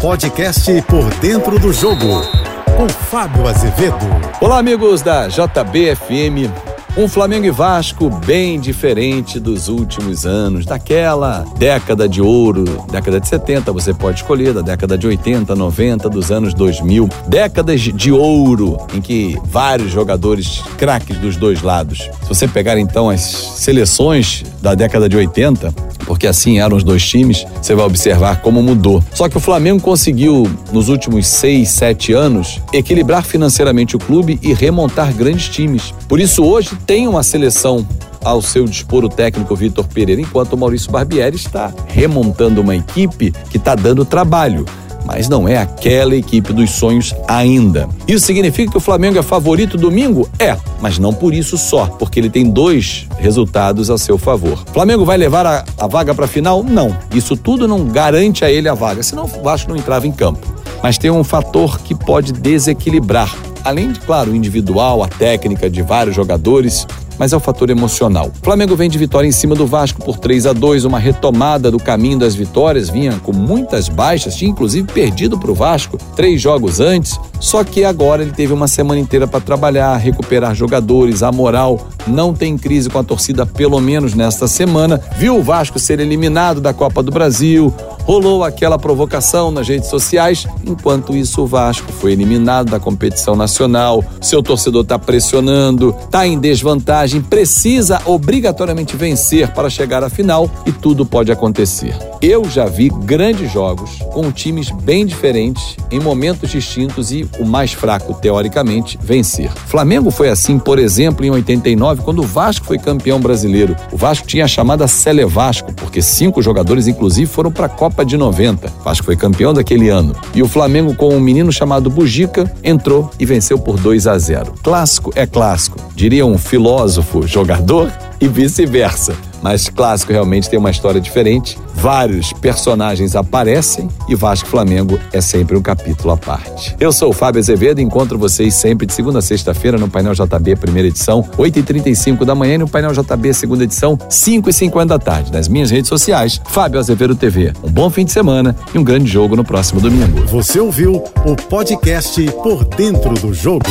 podcast Por Dentro do Jogo, com Fábio Azevedo. Olá, amigos da JBFM. Um Flamengo e Vasco bem diferente dos últimos anos, daquela década de ouro, década de 70, você pode escolher, da década de 80, 90, dos anos 2000. Décadas de ouro em que vários jogadores craques dos dois lados. Se você pegar então as seleções da década de 80, porque assim eram os dois times, você vai observar como mudou. Só que o Flamengo conseguiu, nos últimos seis, sete anos, equilibrar financeiramente o clube e remontar grandes times. Por isso, hoje tem uma seleção ao seu dispor o técnico Vitor Pereira, enquanto o Maurício Barbieri está remontando uma equipe que está dando trabalho mas não é aquela equipe dos sonhos ainda. Isso significa que o Flamengo é favorito domingo? É, mas não por isso só, porque ele tem dois resultados a seu favor. Flamengo vai levar a, a vaga para a final? Não. Isso tudo não garante a ele a vaga, senão o Vasco não entrava em campo. Mas tem um fator que pode desequilibrar. Além de, claro, o individual, a técnica de vários jogadores, mas é o fator emocional. O Flamengo vem de vitória em cima do Vasco por 3 a 2 uma retomada do caminho das vitórias, vinha com muitas baixas, tinha inclusive perdido para o Vasco três jogos antes, só que agora ele teve uma semana inteira para trabalhar, recuperar jogadores, a moral, não tem crise com a torcida, pelo menos nesta semana. Viu o Vasco ser eliminado da Copa do Brasil, rolou aquela provocação nas redes sociais. Enquanto isso, o Vasco foi eliminado da competição nacional. Seu torcedor está pressionando, está em desvantagem, precisa obrigatoriamente vencer para chegar à final e tudo pode acontecer. Eu já vi grandes jogos com times bem diferentes, em momentos distintos e o mais fraco, teoricamente, vencer. Flamengo foi assim, por exemplo, em 89, quando o Vasco foi campeão brasileiro. O Vasco tinha a chamada Sele Vasco, porque cinco jogadores, inclusive, foram para a Copa de 90. O Vasco foi campeão daquele ano. E o Flamengo, com um menino chamado Bugica, entrou e venceu por 2 a 0. Clássico é clássico, diria um filósofo jogador e vice-versa mas clássico realmente tem uma história diferente. Vários personagens aparecem e Vasco Flamengo é sempre um capítulo à parte. Eu sou o Fábio Azevedo e encontro vocês sempre de segunda a sexta-feira no Painel JB, primeira edição, 8h35 da manhã e no Painel JB, segunda edição, 5h50 da tarde. Nas minhas redes sociais, Fábio Azevedo TV. Um bom fim de semana e um grande jogo no próximo domingo. Você ouviu o podcast Por Dentro do Jogo.